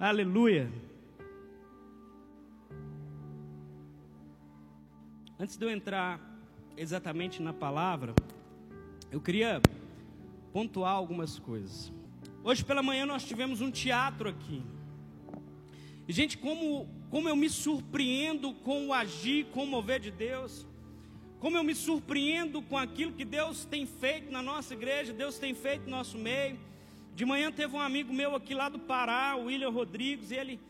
Aleluia. Antes de eu entrar exatamente na palavra, eu queria pontuar algumas coisas. Hoje pela manhã nós tivemos um teatro aqui. E, gente, como, como eu me surpreendo com o agir, com o mover de Deus. Como eu me surpreendo com aquilo que Deus tem feito na nossa igreja, Deus tem feito no nosso meio. De manhã teve um amigo meu aqui lá do Pará, o William Rodrigues, e ele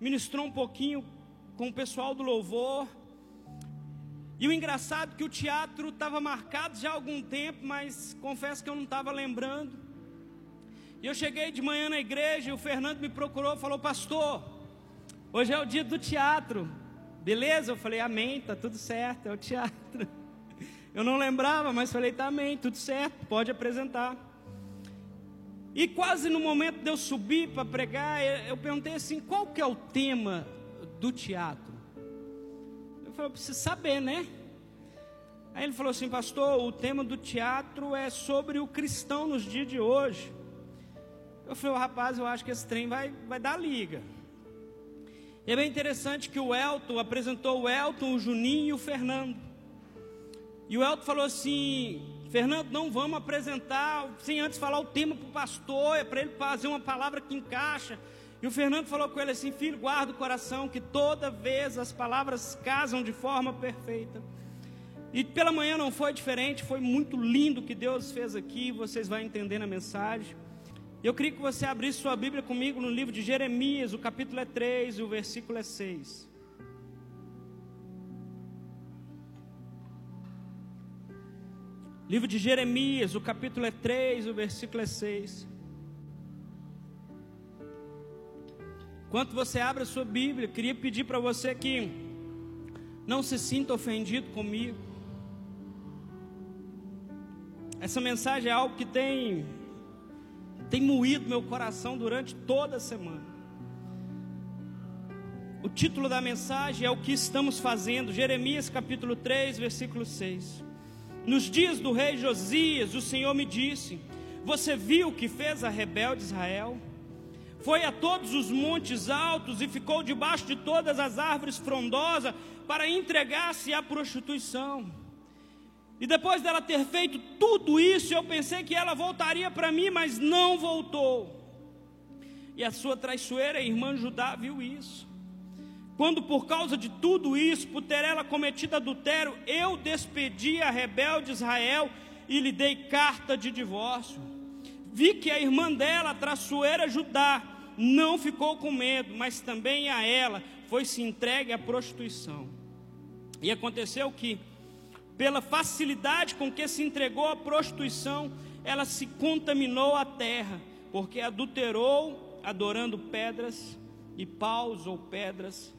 ministrou um pouquinho com o pessoal do louvor. E o engraçado é que o teatro estava marcado já há algum tempo, mas confesso que eu não estava lembrando. E eu cheguei de manhã na igreja e o Fernando me procurou falou: Pastor, Hoje é o dia do teatro. Beleza? Eu falei, amém, tá tudo certo, é o teatro. Eu não lembrava, mas falei, tá amém, tudo certo, pode apresentar. E quase no momento de eu subir para pregar, eu perguntei assim, qual que é o tema do teatro? Eu falei, eu preciso saber, né? Aí ele falou assim, pastor, o tema do teatro é sobre o cristão nos dias de hoje. Eu falei, rapaz, eu acho que esse trem vai, vai dar liga. E é bem interessante que o Elton apresentou o Elton, o Juninho e o Fernando. E o Elton falou assim: Fernando, não vamos apresentar sem antes falar o tema para o pastor, é para ele fazer uma palavra que encaixa. E o Fernando falou com ele assim: Filho, guarda o coração, que toda vez as palavras casam de forma perfeita. E pela manhã não foi diferente, foi muito lindo o que Deus fez aqui, vocês vão entender na mensagem. Eu queria que você abrisse sua Bíblia comigo no livro de Jeremias, o capítulo é 3 e o versículo é 6. Livro de Jeremias, o capítulo é 3, o versículo é 6. Enquanto você abre a sua Bíblia, queria pedir para você que não se sinta ofendido comigo. Essa mensagem é algo que tem tem moído meu coração durante toda a semana. O título da mensagem é o que estamos fazendo, Jeremias capítulo 3, versículo 6. Nos dias do rei Josias, o Senhor me disse: Você viu o que fez a rebelde Israel? Foi a todos os montes altos e ficou debaixo de todas as árvores frondosas para entregar-se à prostituição. E depois dela ter feito tudo isso, eu pensei que ela voltaria para mim, mas não voltou. E a sua traiçoeira irmã Judá viu isso. Quando por causa de tudo isso, por ter ela cometido adultério, eu despedi a rebelde Israel e lhe dei carta de divórcio. Vi que a irmã dela, a traiçoeira Judá, não ficou com medo, mas também a ela foi se entregue à prostituição. E aconteceu que pela facilidade com que se entregou à prostituição, ela se contaminou a terra, porque adulterou adorando pedras e paus ou pedras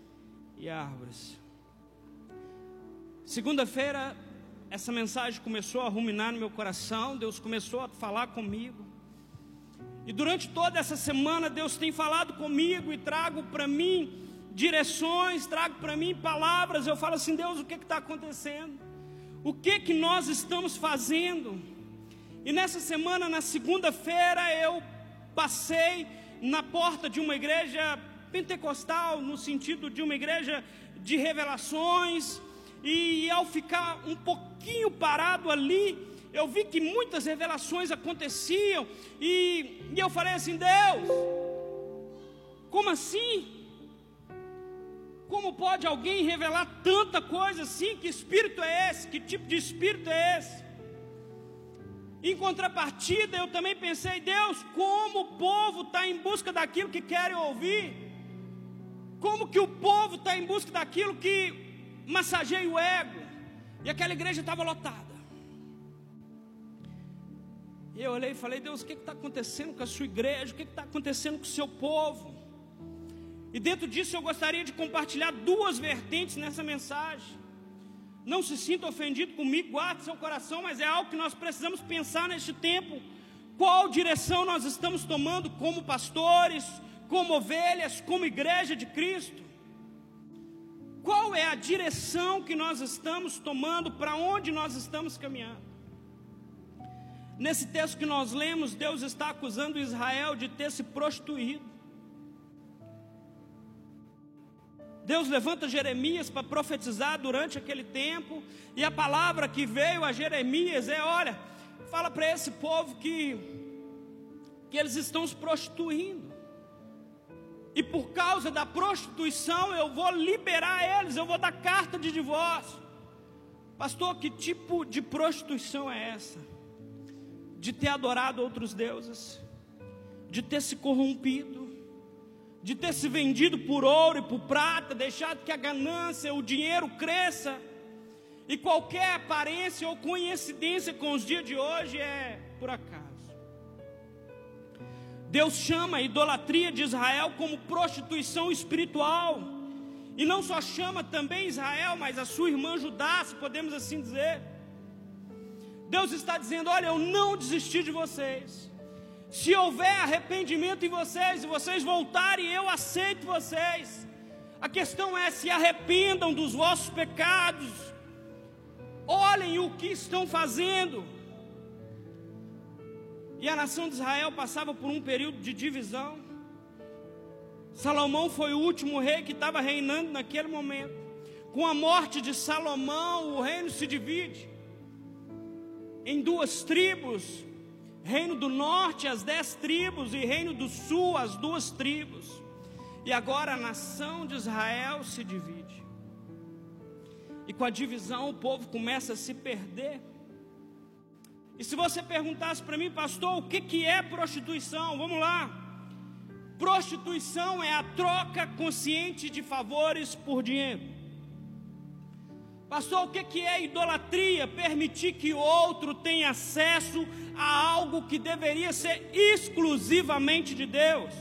e árvores. Segunda-feira, essa mensagem começou a ruminar no meu coração, Deus começou a falar comigo. E durante toda essa semana, Deus tem falado comigo e trago para mim direções, trago para mim palavras. Eu falo assim: Deus, o que está acontecendo? o que que nós estamos fazendo. E nessa semana, na segunda-feira, eu passei na porta de uma igreja pentecostal, no sentido de uma igreja de revelações, e ao ficar um pouquinho parado ali, eu vi que muitas revelações aconteciam, e, e eu falei assim: Deus, como assim? Como pode alguém revelar tanta coisa assim? Que espírito é esse? Que tipo de espírito é esse? Em contrapartida, eu também pensei, Deus, como o povo está em busca daquilo que querem ouvir? Como que o povo está em busca daquilo que massageia o ego? E aquela igreja estava lotada. E eu olhei e falei, Deus, o que está acontecendo com a sua igreja? O que está acontecendo com o seu povo? E dentro disso eu gostaria de compartilhar duas vertentes nessa mensagem. Não se sinta ofendido comigo, guarde seu coração, mas é algo que nós precisamos pensar neste tempo. Qual direção nós estamos tomando como pastores, como ovelhas, como igreja de Cristo? Qual é a direção que nós estamos tomando, para onde nós estamos caminhando? Nesse texto que nós lemos, Deus está acusando Israel de ter se prostituído. Deus levanta Jeremias para profetizar durante aquele tempo, e a palavra que veio a Jeremias é: olha, fala para esse povo que, que eles estão se prostituindo, e por causa da prostituição eu vou liberar eles, eu vou dar carta de divórcio. Pastor, que tipo de prostituição é essa? De ter adorado outros deuses, de ter se corrompido, de ter se vendido por ouro e por prata, deixado que a ganância, o dinheiro cresça, e qualquer aparência ou coincidência com os dias de hoje é por acaso. Deus chama a idolatria de Israel como prostituição espiritual, e não só chama também Israel, mas a sua irmã Judá, se podemos assim dizer. Deus está dizendo: Olha, eu não desisti de vocês. Se houver arrependimento em vocês e vocês voltarem, eu aceito vocês. A questão é: se arrependam dos vossos pecados, olhem o que estão fazendo. E a nação de Israel passava por um período de divisão. Salomão foi o último rei que estava reinando naquele momento. Com a morte de Salomão, o reino se divide em duas tribos Reino do norte, as dez tribos, e reino do sul, as duas tribos. E agora a nação de Israel se divide. E com a divisão o povo começa a se perder. E se você perguntasse para mim, pastor, o que, que é prostituição? Vamos lá. Prostituição é a troca consciente de favores por dinheiro. Pastor, o que é idolatria? Permitir que outro tenha acesso a algo que deveria ser exclusivamente de Deus.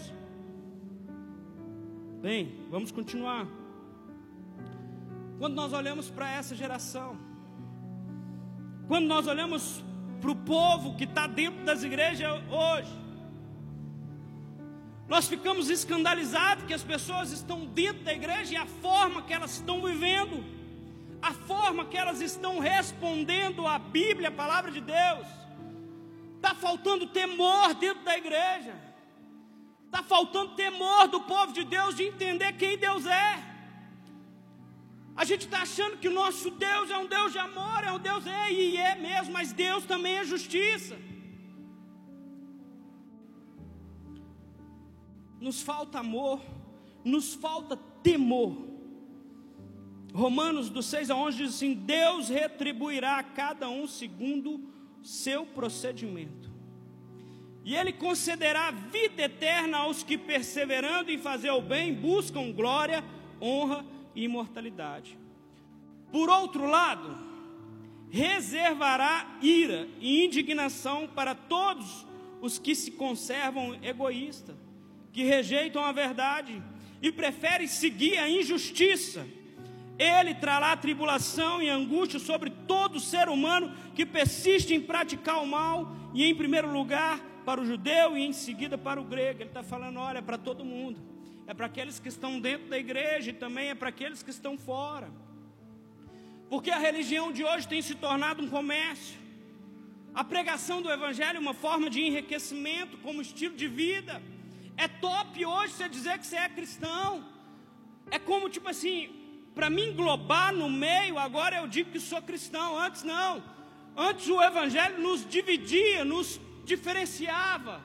Bem, vamos continuar. Quando nós olhamos para essa geração, quando nós olhamos para o povo que está dentro das igrejas hoje, nós ficamos escandalizados que as pessoas estão dentro da igreja e a forma que elas estão vivendo a forma que elas estão respondendo à Bíblia, a palavra de Deus. Está faltando temor dentro da igreja. Está faltando temor do povo de Deus de entender quem Deus é. A gente está achando que o nosso Deus é um Deus de amor, é um Deus, é, e é mesmo, mas Deus também é justiça. Nos falta amor, nos falta temor. Romanos do 6 a 11 diz assim: Deus retribuirá a cada um segundo seu procedimento. E ele concederá vida eterna aos que, perseverando em fazer o bem, buscam glória, honra e imortalidade. Por outro lado, reservará ira e indignação para todos os que se conservam egoístas, que rejeitam a verdade e preferem seguir a injustiça ele trará tribulação e angústia sobre todo ser humano que persiste em praticar o mal, e em primeiro lugar para o judeu e em seguida para o grego. Ele está falando: olha, para todo mundo, é para aqueles que estão dentro da igreja e também é para aqueles que estão fora, porque a religião de hoje tem se tornado um comércio, a pregação do Evangelho é uma forma de enriquecimento como estilo de vida. É top hoje você dizer que você é cristão. É como tipo assim, para me englobar no meio, agora eu digo que sou cristão. Antes não. Antes o Evangelho nos dividia, nos diferenciava,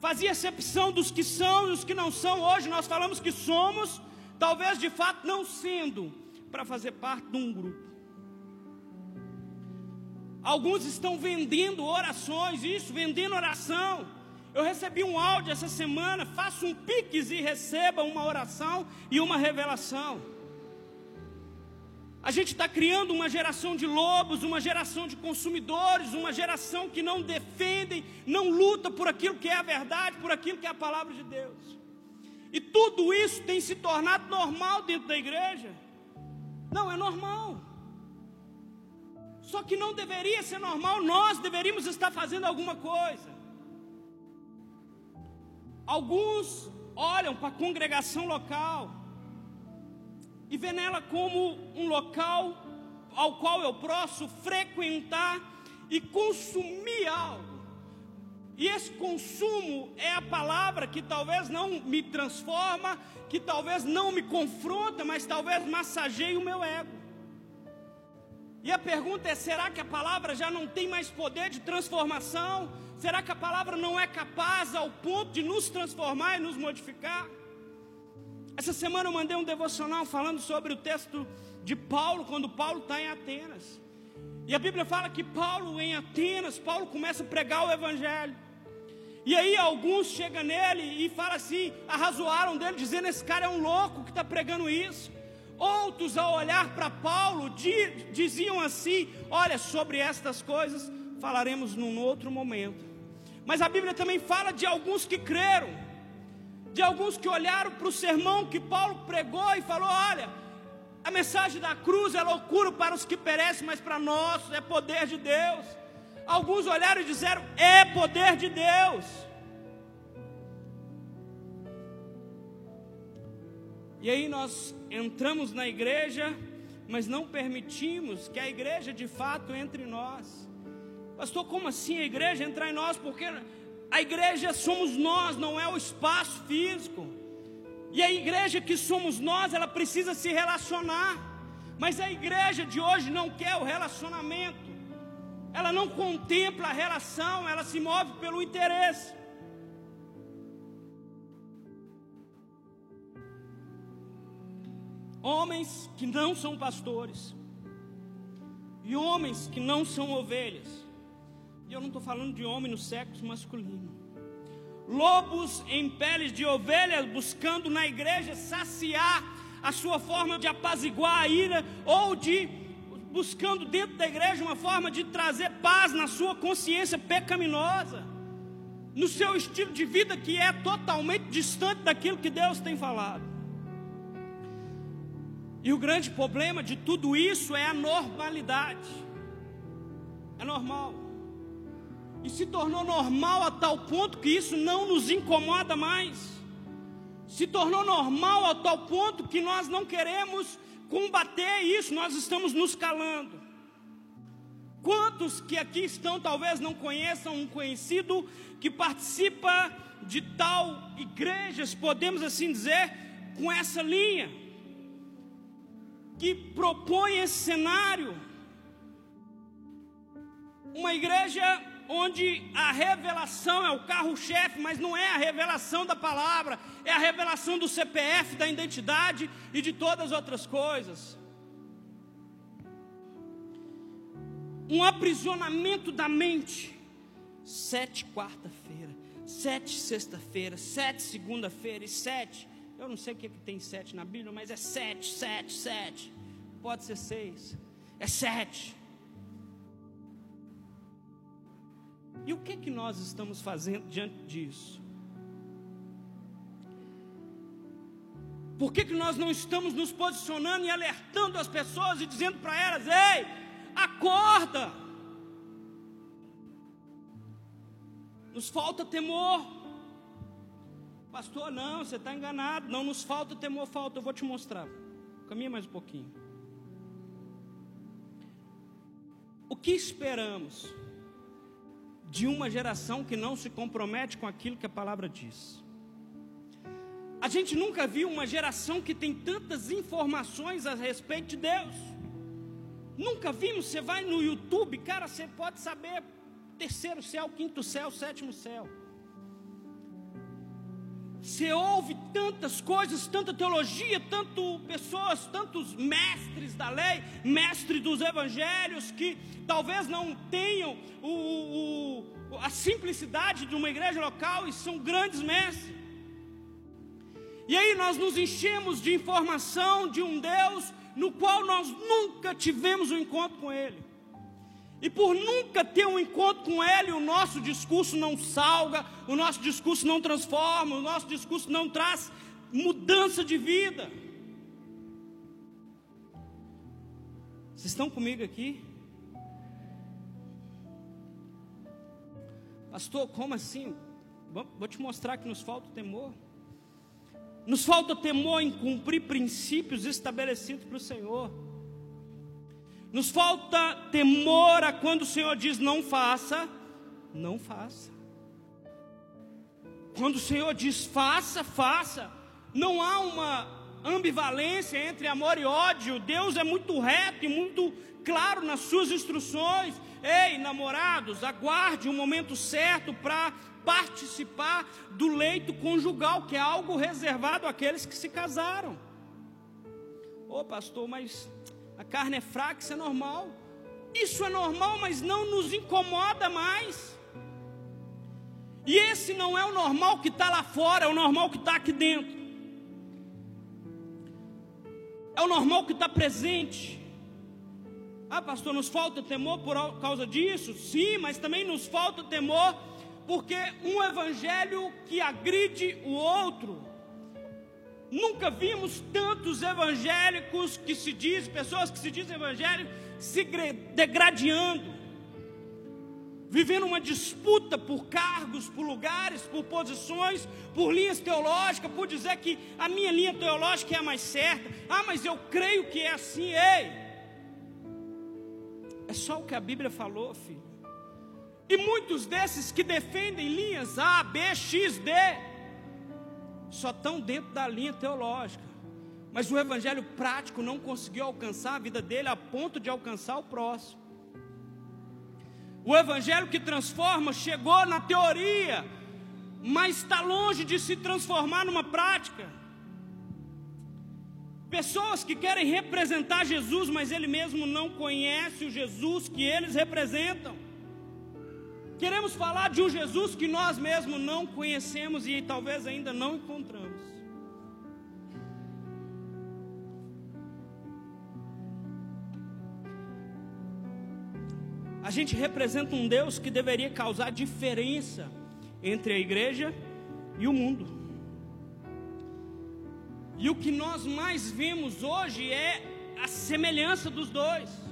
fazia exceção dos que são e dos que não são. Hoje nós falamos que somos, talvez de fato não sendo, para fazer parte de um grupo. Alguns estão vendendo orações, isso, vendendo oração. Eu recebi um áudio essa semana, faça um pix e receba uma oração e uma revelação. A gente está criando uma geração de lobos, uma geração de consumidores, uma geração que não defendem, não luta por aquilo que é a verdade, por aquilo que é a palavra de Deus. E tudo isso tem se tornado normal dentro da igreja. Não é normal. Só que não deveria ser normal, nós deveríamos estar fazendo alguma coisa. Alguns olham para a congregação local e vê nela como um local ao qual eu posso frequentar e consumir algo. E esse consumo é a palavra que talvez não me transforma, que talvez não me confronta, mas talvez massageie o meu ego. E a pergunta é: será que a palavra já não tem mais poder de transformação? Será que a palavra não é capaz ao ponto de nos transformar e nos modificar? Essa semana eu mandei um devocional falando sobre o texto de Paulo, quando Paulo está em Atenas. E a Bíblia fala que Paulo em Atenas, Paulo começa a pregar o Evangelho. E aí alguns chegam nele e falam assim, arrazoaram dele, dizendo: esse cara é um louco que está pregando isso. Outros, ao olhar para Paulo, diziam assim: olha, sobre estas coisas falaremos num outro momento. Mas a Bíblia também fala de alguns que creram, de alguns que olharam para o sermão que Paulo pregou e falou: olha, a mensagem da cruz é loucura para os que perecem, mas para nós é poder de Deus. Alguns olharam e disseram: é poder de Deus. E aí nós entramos na igreja, mas não permitimos que a igreja de fato entre em nós. Pastor, como assim a igreja entrar em nós? Porque a igreja somos nós, não é o espaço físico. E a igreja que somos nós, ela precisa se relacionar. Mas a igreja de hoje não quer o relacionamento. Ela não contempla a relação, ela se move pelo interesse. homens que não são pastores e homens que não são ovelhas. E eu não estou falando de homem no sexo masculino. Lobos em peles de ovelhas buscando na igreja saciar a sua forma de apaziguar a ira ou de buscando dentro da igreja uma forma de trazer paz na sua consciência pecaminosa, no seu estilo de vida que é totalmente distante daquilo que Deus tem falado. E o grande problema de tudo isso é a normalidade. É normal. E se tornou normal a tal ponto que isso não nos incomoda mais. Se tornou normal a tal ponto que nós não queremos combater isso, nós estamos nos calando. Quantos que aqui estão talvez não conheçam um conhecido que participa de tal igrejas, podemos assim dizer, com essa linha? que propõe esse cenário. Uma igreja onde a revelação é o carro-chefe, mas não é a revelação da palavra, é a revelação do CPF, da identidade e de todas as outras coisas. Um aprisionamento da mente. Sete quarta-feira, sete sexta-feira, sete segunda-feira e sete eu não sei o que, é que tem sete na Bíblia, mas é sete, sete, sete. Pode ser seis. É sete. E o que, é que nós estamos fazendo diante disso? Por que, que nós não estamos nos posicionando e alertando as pessoas e dizendo para elas: ei, acorda! Nos falta temor. Pastor, não, você está enganado. Não nos falta temor, falta. Eu vou te mostrar. Caminha mais um pouquinho. O que esperamos de uma geração que não se compromete com aquilo que a palavra diz? A gente nunca viu uma geração que tem tantas informações a respeito de Deus. Nunca vimos. Você vai no YouTube, cara, você pode saber terceiro céu, quinto céu, sétimo céu. Você ouve tantas coisas, tanta teologia, tanto pessoas, tantos mestres da lei, mestres dos evangelhos, que talvez não tenham o, o, a simplicidade de uma igreja local e são grandes mestres. E aí nós nos enchemos de informação de um Deus no qual nós nunca tivemos um encontro com Ele. E por nunca ter um encontro com Ele, o nosso discurso não salga, o nosso discurso não transforma, o nosso discurso não traz mudança de vida. Vocês estão comigo aqui? Pastor, como assim? Vou te mostrar que nos falta temor. Nos falta temor em cumprir princípios estabelecidos para o Senhor. Nos falta temor a quando o Senhor diz não faça, não faça. Quando o Senhor diz faça, faça, não há uma ambivalência entre amor e ódio. Deus é muito reto e muito claro nas suas instruções. Ei, namorados, aguarde o momento certo para participar do leito conjugal, que é algo reservado àqueles que se casaram. Ô oh, pastor, mas a carne é fraca, isso é normal. Isso é normal, mas não nos incomoda mais. E esse não é o normal que está lá fora, é o normal que está aqui dentro. É o normal que está presente. Ah, pastor, nos falta temor por causa disso? Sim, mas também nos falta temor porque um evangelho que agride o outro. Nunca vimos tantos evangélicos que se diz, pessoas que se dizem evangélicos, se degradando, vivendo uma disputa por cargos, por lugares, por posições, por linhas teológicas, por dizer que a minha linha teológica é a mais certa. Ah, mas eu creio que é assim, ei. É só o que a Bíblia falou, filho. E muitos desses que defendem linhas A, B, X, D, só estão dentro da linha teológica. Mas o evangelho prático não conseguiu alcançar a vida dele a ponto de alcançar o próximo. O evangelho que transforma chegou na teoria, mas está longe de se transformar numa prática. Pessoas que querem representar Jesus, mas ele mesmo não conhece o Jesus que eles representam. Queremos falar de um Jesus que nós mesmos não conhecemos e talvez ainda não encontramos. A gente representa um Deus que deveria causar diferença entre a igreja e o mundo. E o que nós mais vemos hoje é a semelhança dos dois.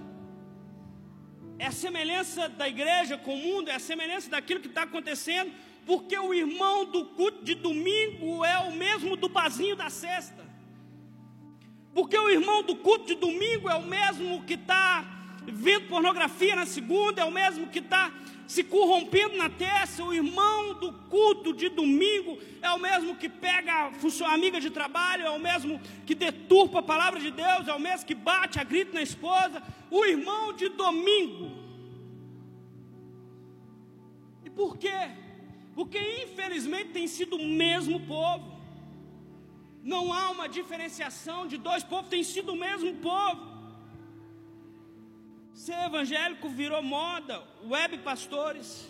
A semelhança da igreja com o mundo, é a semelhança daquilo que está acontecendo, porque o irmão do culto de domingo é o mesmo do bazinho da sexta. Porque o irmão do culto de domingo é o mesmo que está vendo pornografia na segunda, é o mesmo que está se corrompendo na terça, o irmão do culto de domingo é o mesmo que pega a amiga de trabalho, é o mesmo que deturpa a palavra de Deus, é o mesmo que bate a grito na esposa, o irmão de domingo. E por quê? Porque infelizmente tem sido o mesmo povo. Não há uma diferenciação de dois povos, tem sido o mesmo povo. Ser evangélico virou moda, web pastores,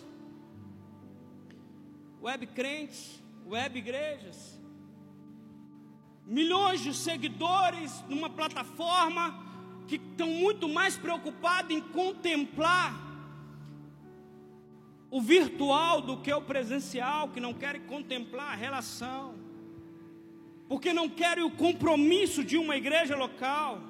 web crentes, web igrejas. Milhões de seguidores numa plataforma que estão muito mais preocupados em contemplar o virtual do que o presencial, que não querem contemplar a relação, porque não querem o compromisso de uma igreja local.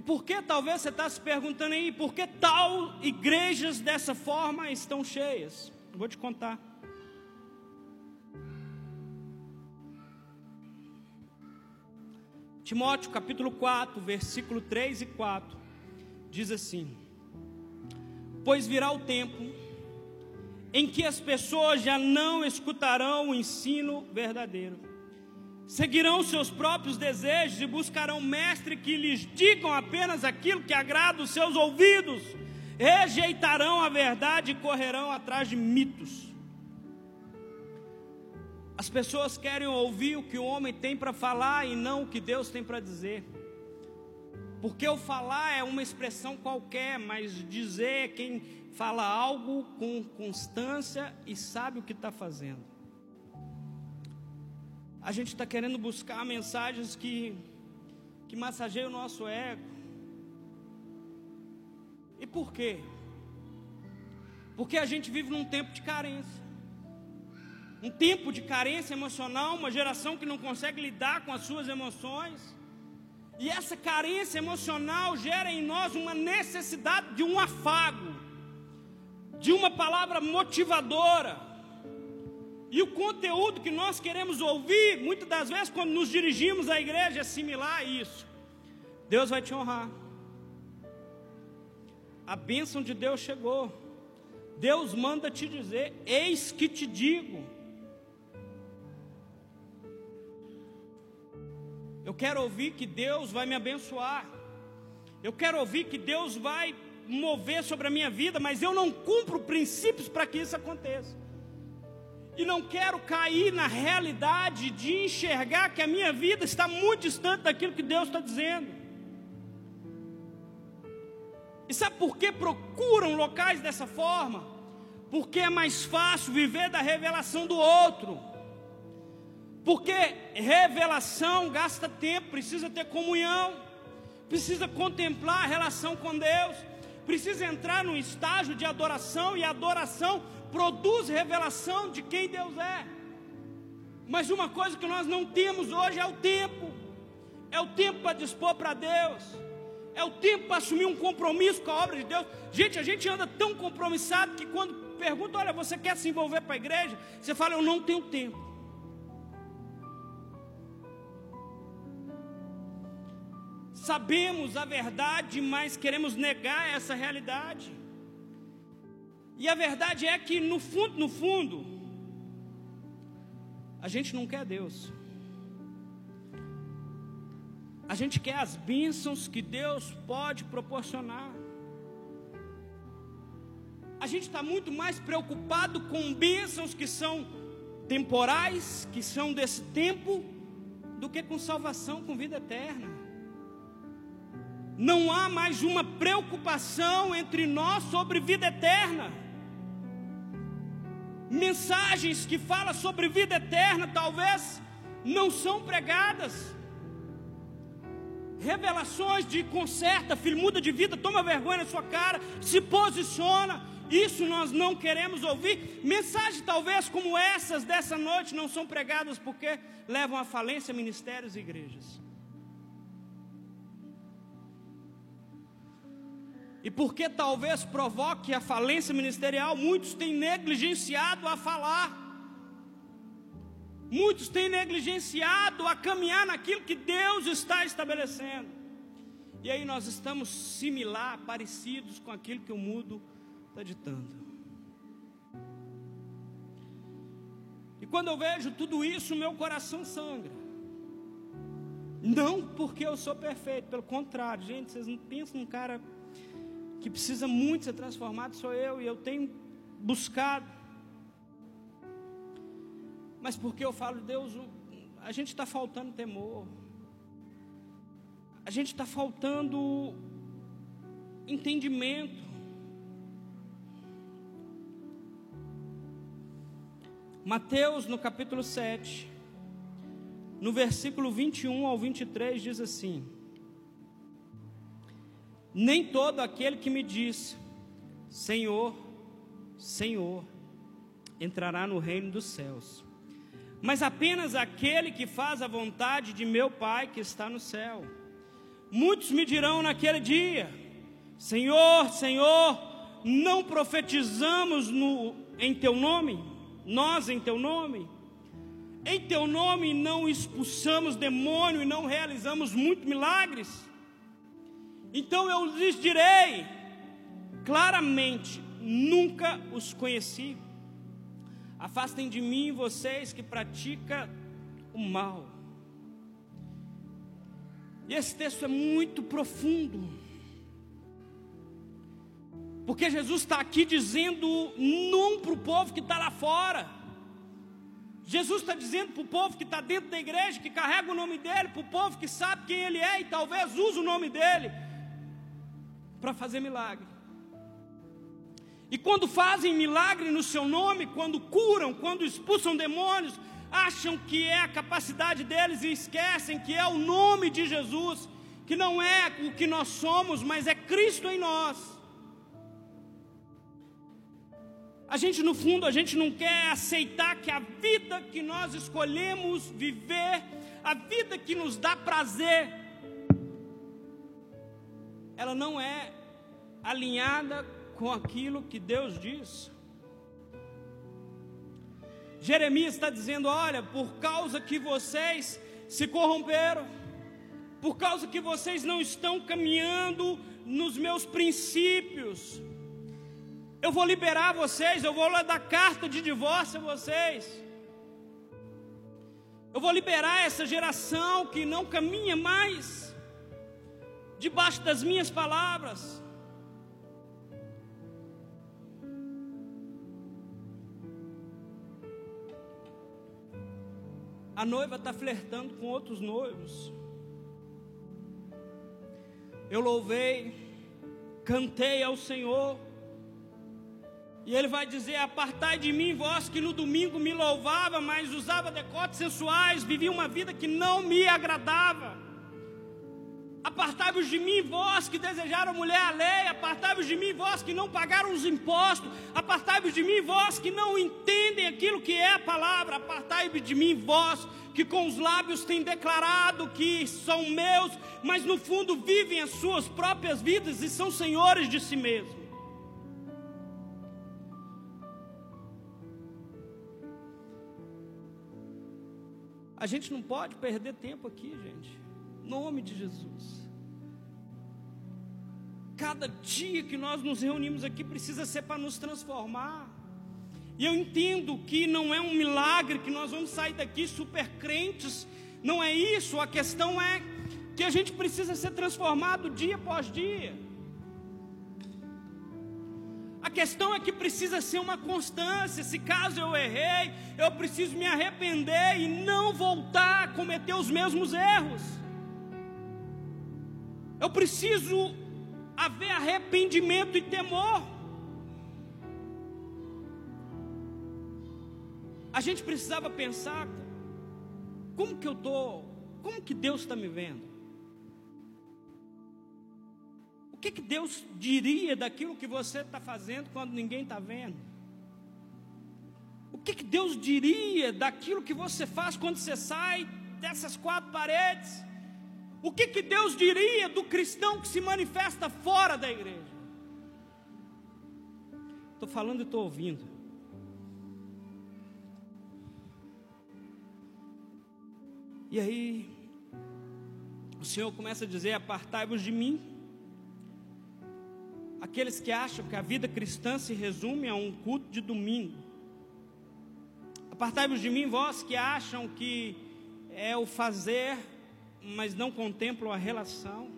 E por que talvez você está se perguntando aí, por que tal igrejas dessa forma estão cheias? Vou te contar. Timóteo capítulo 4, versículo 3 e 4, diz assim: Pois virá o tempo em que as pessoas já não escutarão o ensino verdadeiro seguirão seus próprios desejos e buscarão mestre que lhes digam apenas aquilo que agrada os seus ouvidos, rejeitarão a verdade e correrão atrás de mitos. As pessoas querem ouvir o que o homem tem para falar e não o que Deus tem para dizer. Porque o falar é uma expressão qualquer, mas dizer é quem fala algo com constância e sabe o que está fazendo a gente está querendo buscar mensagens que, que massageiam o nosso ego. E por quê? Porque a gente vive num tempo de carência. Um tempo de carência emocional, uma geração que não consegue lidar com as suas emoções. E essa carência emocional gera em nós uma necessidade de um afago, de uma palavra motivadora e o conteúdo que nós queremos ouvir, muitas das vezes, quando nos dirigimos à igreja, é similar a isso. Deus vai te honrar. A bênção de Deus chegou. Deus manda te dizer: Eis que te digo. Eu quero ouvir que Deus vai me abençoar. Eu quero ouvir que Deus vai mover sobre a minha vida, mas eu não cumpro princípios para que isso aconteça. E não quero cair na realidade de enxergar que a minha vida está muito distante daquilo que Deus está dizendo. E sabe por que procuram locais dessa forma? Porque é mais fácil viver da revelação do outro. Porque revelação gasta tempo, precisa ter comunhão, precisa contemplar a relação com Deus, precisa entrar num estágio de adoração, e adoração produz revelação de quem Deus é. Mas uma coisa que nós não temos hoje é o tempo, é o tempo para dispor para Deus, é o tempo para assumir um compromisso com a obra de Deus. Gente, a gente anda tão compromissado que quando pergunta, olha, você quer se envolver para a igreja? Você fala, eu não tenho tempo. Sabemos a verdade, mas queremos negar essa realidade. E a verdade é que no fundo, no fundo, a gente não quer Deus. A gente quer as bênçãos que Deus pode proporcionar. A gente está muito mais preocupado com bênçãos que são temporais, que são desse tempo, do que com salvação, com vida eterna não há mais uma preocupação entre nós sobre vida eterna. Mensagens que falam sobre vida eterna talvez não são pregadas. Revelações de conserta, filho, muda de vida, toma vergonha na sua cara, se posiciona. Isso nós não queremos ouvir. Mensagens talvez como essas dessa noite não são pregadas porque levam à falência ministérios e igrejas. E porque talvez provoque a falência ministerial, muitos têm negligenciado a falar. Muitos têm negligenciado a caminhar naquilo que Deus está estabelecendo. E aí nós estamos similar, parecidos com aquilo que o mundo está ditando. E quando eu vejo tudo isso, meu coração sangra. Não porque eu sou perfeito, pelo contrário, gente, vocês não pensam num cara que precisa muito ser transformado sou eu, e eu tenho buscado. Mas porque eu falo, Deus, a gente está faltando temor, a gente está faltando entendimento. Mateus, no capítulo 7, no versículo 21 ao 23, diz assim: nem todo aquele que me diz, Senhor, Senhor, entrará no reino dos céus, mas apenas aquele que faz a vontade de meu Pai que está no céu. Muitos me dirão naquele dia: Senhor, Senhor, não profetizamos no, em teu nome, nós em teu nome. Em teu nome não expulsamos demônio e não realizamos muitos milagres. Então eu lhes direi claramente: nunca os conheci. Afastem de mim vocês que praticam o mal. E esse texto é muito profundo. Porque Jesus está aqui dizendo não para o povo que está lá fora. Jesus está dizendo para o povo que está dentro da igreja, que carrega o nome dele, para o povo que sabe quem ele é e talvez use o nome dele para fazer milagre. E quando fazem milagre no seu nome, quando curam, quando expulsam demônios, acham que é a capacidade deles e esquecem que é o nome de Jesus, que não é o que nós somos, mas é Cristo em nós. A gente, no fundo, a gente não quer aceitar que a vida que nós escolhemos viver, a vida que nos dá prazer, ela não é alinhada com aquilo que Deus diz. Jeremias está dizendo: olha, por causa que vocês se corromperam, por causa que vocês não estão caminhando nos meus princípios, Eu vou liberar vocês, eu vou dar carta de divórcio a vocês. Eu vou liberar essa geração que não caminha mais debaixo das minhas palavras. A noiva está flertando com outros noivos. Eu louvei, cantei ao Senhor. E ele vai dizer: Apartai de mim, vós que no domingo me louvava, mas usava decotes sensuais, vivia uma vida que não me agradava. Apartai-vos de mim, vós que desejaram mulher alheia, apartai-vos de mim, vós que não pagaram os impostos, apartai-vos de mim, vós que não entendem aquilo que é a palavra, apartai-vos de mim, vós que com os lábios têm declarado que são meus, mas no fundo vivem as suas próprias vidas e são senhores de si mesmos. A gente não pode perder tempo aqui, gente. Nome de Jesus. Cada dia que nós nos reunimos aqui precisa ser para nos transformar. E eu entendo que não é um milagre que nós vamos sair daqui super crentes. Não é isso. A questão é que a gente precisa ser transformado dia após dia. A questão é que precisa ser uma constância. Se caso eu errei, eu preciso me arrepender e não voltar a cometer os mesmos erros. Eu preciso haver arrependimento e temor. A gente precisava pensar como que eu estou, como que Deus está me vendo que, que Deus diria daquilo que você está fazendo quando ninguém está vendo? O que, que Deus diria daquilo que você faz quando você sai dessas quatro paredes? O que, que Deus diria do cristão que se manifesta fora da igreja? Estou falando e estou ouvindo. E aí, o Senhor começa a dizer: Apartai-vos de mim, aqueles que acham que a vida cristã se resume a um culto de domingo. Apartai-vos de mim, vós que acham que é o fazer, mas não contemplam a relação.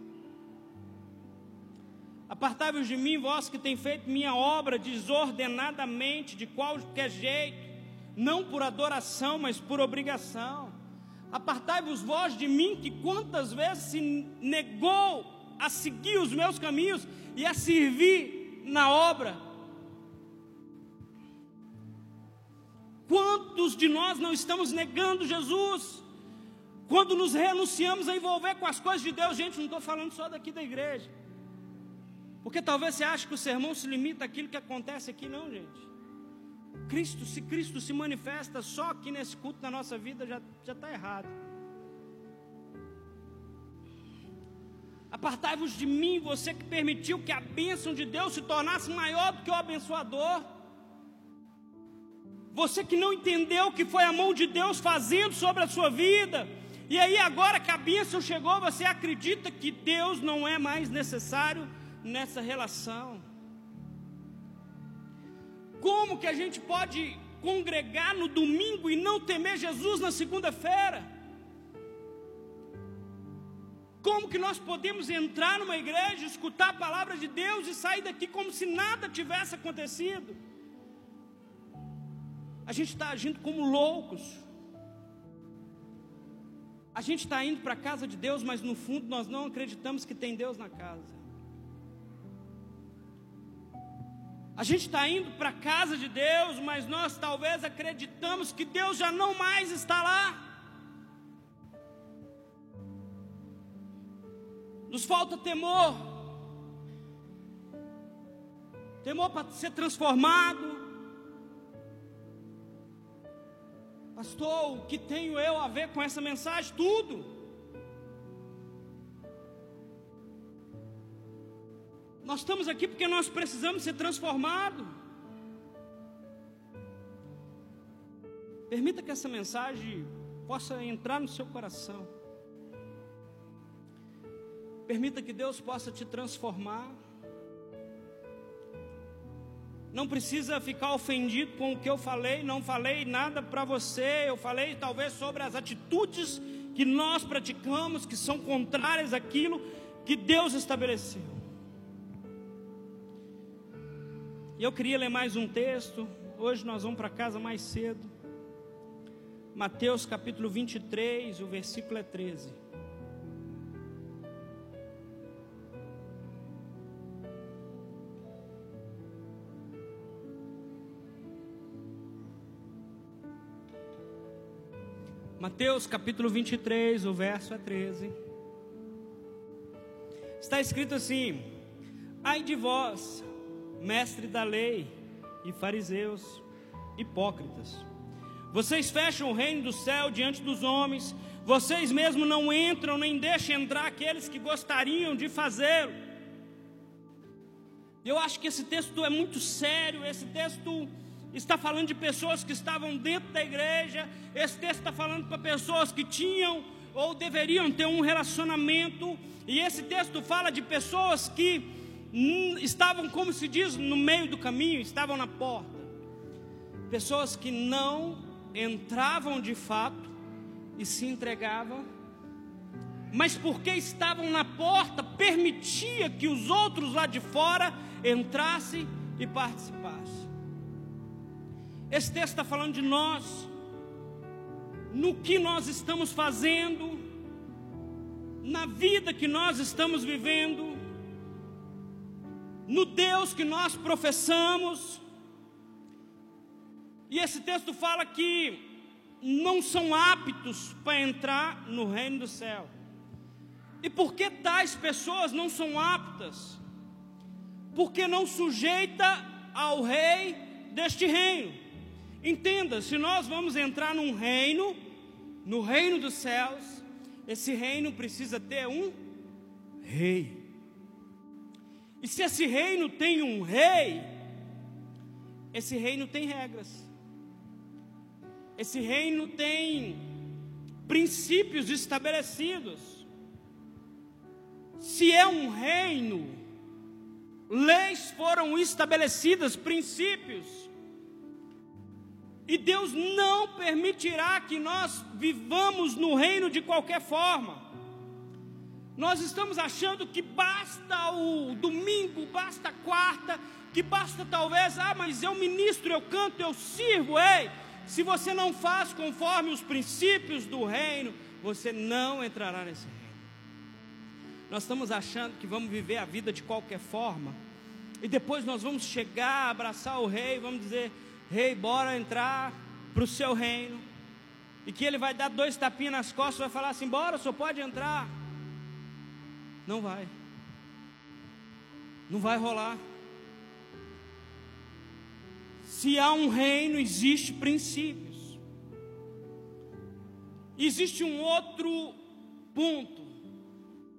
Apartai-vos de mim, vós que tem feito minha obra desordenadamente, de qualquer jeito, não por adoração, mas por obrigação. Apartai-vos vós de mim, que quantas vezes se negou a seguir os meus caminhos e a servir na obra. Quantos de nós não estamos negando Jesus? Quando nos renunciamos a envolver com as coisas de Deus, gente, não estou falando só daqui da igreja. Porque talvez você ache que o sermão se limita àquilo que acontece aqui, não, gente. Cristo, se Cristo se manifesta só aqui nesse culto na nossa vida, já está errado. Apartai-vos de mim, você que permitiu que a bênção de Deus se tornasse maior do que o abençoador. Você que não entendeu que foi a mão de Deus fazendo sobre a sua vida. E aí, agora que a bênção chegou, você acredita que Deus não é mais necessário nessa relação. Como que a gente pode congregar no domingo e não temer Jesus na segunda-feira? Como que nós podemos entrar numa igreja, escutar a palavra de Deus e sair daqui como se nada tivesse acontecido? A gente está agindo como loucos. A gente está indo para a casa de Deus, mas no fundo nós não acreditamos que tem Deus na casa. A gente está indo para a casa de Deus, mas nós talvez acreditamos que Deus já não mais está lá. Nos falta temor. Temor para ser transformado. Pastor, o que tenho eu a ver com essa mensagem? Tudo. Nós estamos aqui porque nós precisamos ser transformados. Permita que essa mensagem possa entrar no seu coração. Permita que Deus possa te transformar. Não precisa ficar ofendido com o que eu falei, não falei nada para você, eu falei talvez sobre as atitudes que nós praticamos, que são contrárias àquilo que Deus estabeleceu. E eu queria ler mais um texto, hoje nós vamos para casa mais cedo. Mateus capítulo 23, o versículo é 13. Mateus capítulo 23, o verso é 13. Está escrito assim: Ai de vós, mestre da lei e fariseus, hipócritas, vocês fecham o reino do céu diante dos homens, vocês mesmos não entram nem deixam entrar aqueles que gostariam de fazê-lo. Eu acho que esse texto é muito sério, esse texto está falando de pessoas que estavam dentro da igreja, esse texto está falando para pessoas que tinham ou deveriam ter um relacionamento, e esse texto fala de pessoas que hum, estavam, como se diz, no meio do caminho, estavam na porta, pessoas que não entravam de fato e se entregavam, mas porque estavam na porta, permitia que os outros lá de fora entrassem e participassem. Esse texto está falando de nós, no que nós estamos fazendo, na vida que nós estamos vivendo, no Deus que nós professamos. E esse texto fala que não são aptos para entrar no reino do céu. E por que tais pessoas não são aptas? Porque não sujeita ao rei deste reino. Entenda, se nós vamos entrar num reino, no reino dos céus, esse reino precisa ter um rei. E se esse reino tem um rei, esse reino tem regras. Esse reino tem princípios estabelecidos. Se é um reino, leis foram estabelecidas, princípios. E Deus não permitirá que nós vivamos no reino de qualquer forma. Nós estamos achando que basta o domingo, basta a quarta, que basta talvez, ah, mas eu ministro, eu canto, eu sirvo. Ei, se você não faz conforme os princípios do reino, você não entrará nesse reino. Nós estamos achando que vamos viver a vida de qualquer forma, e depois nós vamos chegar, abraçar o rei, vamos dizer: rei, bora entrar para o seu reino. E que ele vai dar dois tapinhas nas costas e vai falar assim: bora, só pode entrar. Não vai. Não vai rolar. Se há um reino, existe princípios. Existe um outro ponto.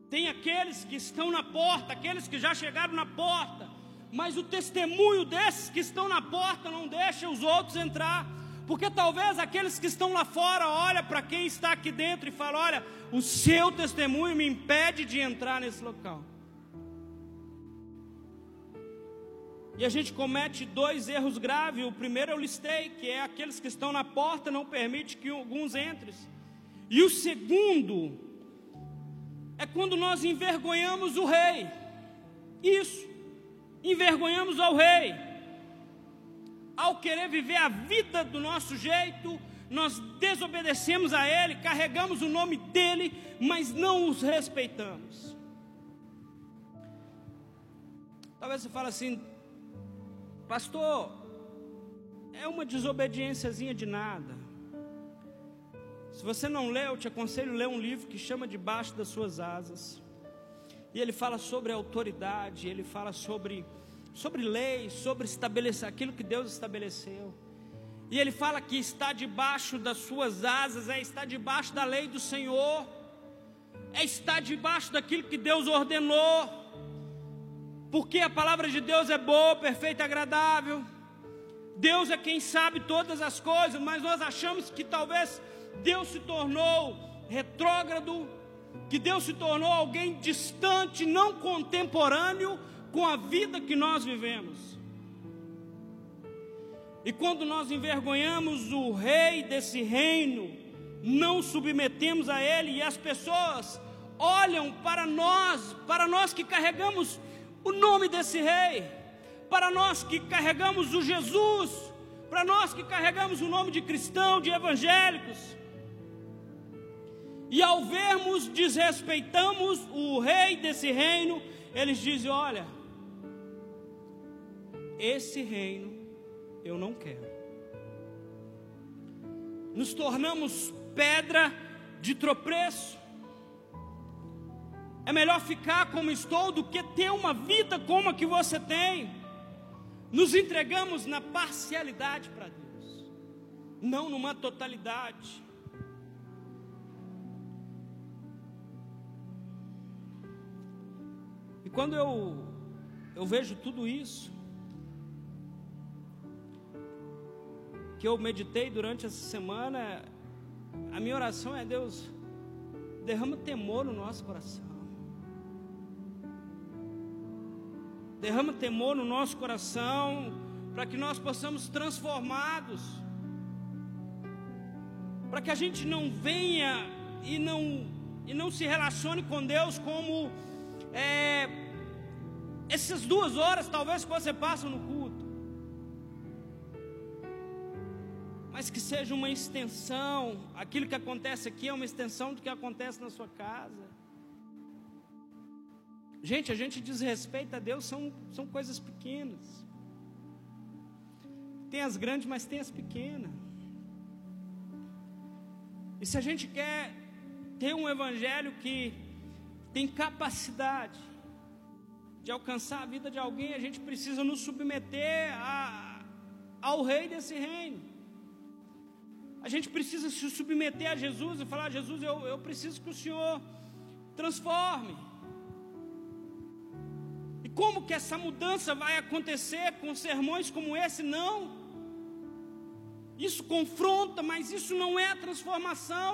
Tem aqueles que estão na porta, aqueles que já chegaram na porta, mas o testemunho desses que estão na porta não deixa os outros entrar. Porque talvez aqueles que estão lá fora olham para quem está aqui dentro e falam: olha, o seu testemunho me impede de entrar nesse local. E a gente comete dois erros graves. O primeiro eu listei, que é aqueles que estão na porta não permite que alguns entrem. E o segundo é quando nós envergonhamos o rei. Isso envergonhamos ao rei. Ao querer viver a vida do nosso jeito, nós desobedecemos a ele, carregamos o nome dele, mas não os respeitamos. Talvez você fale assim, pastor, é uma desobediênciazinha de nada. Se você não leu, eu te aconselho a ler um livro que chama Debaixo das Suas Asas. E ele fala sobre autoridade, ele fala sobre, sobre leis, sobre estabelecer aquilo que Deus estabeleceu. E ele fala que está debaixo das suas asas, é estar debaixo da lei do Senhor, é estar debaixo daquilo que Deus ordenou, porque a palavra de Deus é boa, perfeita, agradável. Deus é quem sabe todas as coisas, mas nós achamos que talvez Deus se tornou retrógrado, que Deus se tornou alguém distante, não contemporâneo com a vida que nós vivemos. E quando nós envergonhamos o rei desse reino, não submetemos a ele e as pessoas olham para nós, para nós que carregamos o nome desse rei, para nós que carregamos o Jesus, para nós que carregamos o nome de cristão, de evangélicos. E ao vermos desrespeitamos o rei desse reino, eles dizem: Olha, esse reino eu não quero. Nos tornamos pedra de tropeço. É melhor ficar como estou do que ter uma vida como a que você tem. Nos entregamos na parcialidade para Deus, não numa totalidade. Quando eu, eu vejo tudo isso, que eu meditei durante essa semana, a minha oração é: Deus, derrama temor no nosso coração. Derrama temor no nosso coração, para que nós possamos transformados, para que a gente não venha e não, e não se relacione com Deus como é, essas duas horas, talvez, que você passa no culto. mas que seja uma extensão, aquilo que acontece aqui é uma extensão do que acontece na sua casa. Gente, a gente desrespeita a Deus, são, são coisas pequenas. Tem as grandes, mas tem as pequenas. E se a gente quer ter um evangelho que tem capacidade de alcançar a vida de alguém, a gente precisa nos submeter a, ao rei desse reino. A gente precisa se submeter a Jesus e falar: Jesus, eu, eu preciso que o Senhor transforme. E como que essa mudança vai acontecer com sermões como esse? Não. Isso confronta, mas isso não é transformação.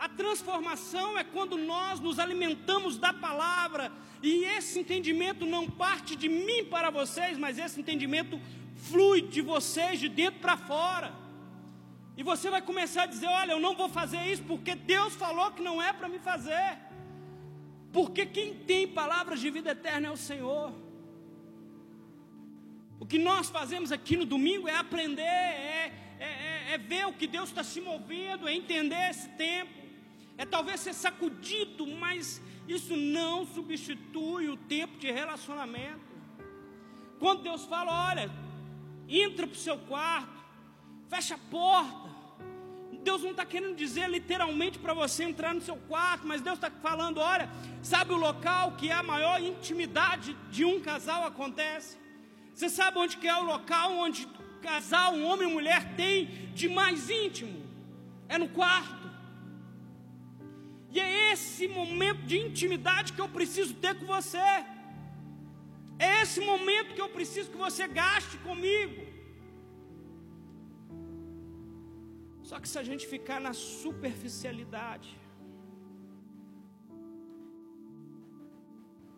A transformação é quando nós nos alimentamos da palavra, e esse entendimento não parte de mim para vocês, mas esse entendimento flui de vocês, de dentro para fora. E você vai começar a dizer: Olha, eu não vou fazer isso porque Deus falou que não é para me fazer. Porque quem tem palavras de vida eterna é o Senhor. O que nós fazemos aqui no domingo é aprender, é, é, é, é ver o que Deus está se movendo, é entender esse tempo, é talvez ser sacudido, mas isso não substitui o tempo de relacionamento. Quando Deus fala, olha, entra para o seu quarto, fecha a porta, Deus não está querendo dizer literalmente para você entrar no seu quarto, mas Deus está falando: olha, sabe o local que é a maior intimidade de um casal acontece? Você sabe onde que é o local onde casal, um homem e mulher, tem de mais íntimo? É no quarto. E é esse momento de intimidade que eu preciso ter com você. É esse momento que eu preciso que você gaste comigo. Só que se a gente ficar na superficialidade,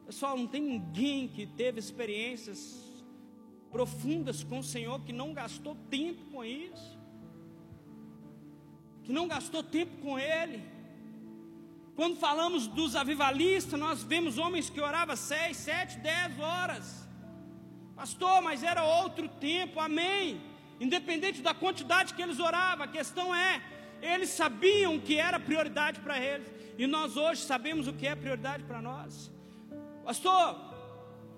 pessoal, não tem ninguém que teve experiências profundas com o Senhor que não gastou tempo com isso, que não gastou tempo com Ele. Quando falamos dos avivalistas, nós vemos homens que oravam seis, sete, dez horas. Pastor, mas era outro tempo, amém independente da quantidade que eles oravam, a questão é, eles sabiam que era prioridade para eles, e nós hoje sabemos o que é prioridade para nós. Pastor,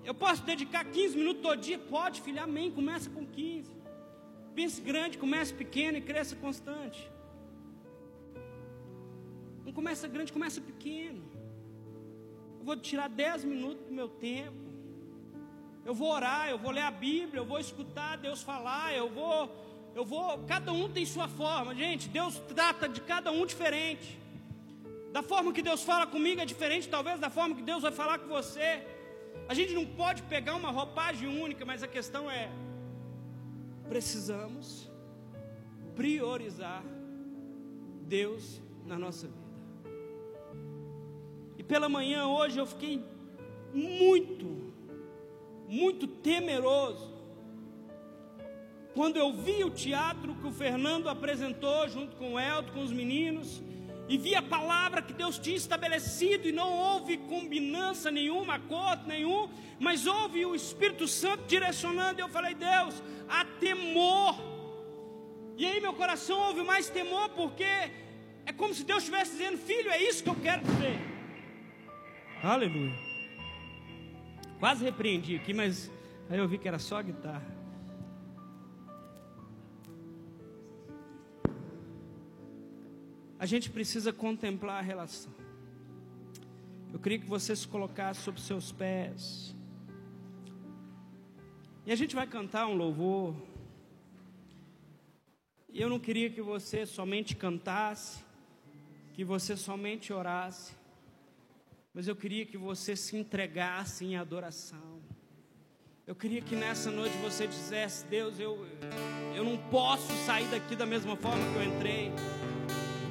eu posso dedicar 15 minutos todo dia? Pode, filho, amém. Começa com 15. Pense grande, comece pequeno e cresça constante. Não começa grande, começa pequeno. Eu vou tirar 10 minutos do meu tempo eu vou orar, eu vou ler a Bíblia, eu vou escutar Deus falar, eu vou, eu vou, cada um tem sua forma, gente. Deus trata de cada um diferente. Da forma que Deus fala comigo é diferente, talvez da forma que Deus vai falar com você. A gente não pode pegar uma roupagem única, mas a questão é: precisamos priorizar Deus na nossa vida. E pela manhã hoje eu fiquei muito muito temeroso, quando eu vi o teatro que o Fernando apresentou junto com o Elton, com os meninos, e vi a palavra que Deus tinha estabelecido, e não houve combinança nenhuma, acordo nenhum, mas houve o Espírito Santo direcionando, e eu falei, Deus, há temor. E aí meu coração houve mais temor, porque é como se Deus estivesse dizendo, filho, é isso que eu quero fazer. Aleluia. Quase repreendi aqui, mas aí eu vi que era só a guitarra. A gente precisa contemplar a relação. Eu queria que você se colocasse sobre seus pés. E a gente vai cantar um louvor. E eu não queria que você somente cantasse, que você somente orasse, mas eu queria que você se entregasse em adoração. Eu queria que nessa noite você dissesse: Deus, eu, eu não posso sair daqui da mesma forma que eu entrei.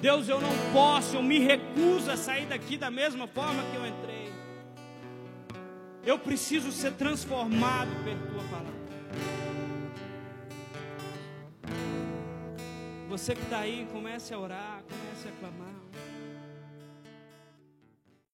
Deus, eu não posso, eu me recuso a sair daqui da mesma forma que eu entrei. Eu preciso ser transformado pela tua palavra. Você que está aí, comece a orar, comece a clamar.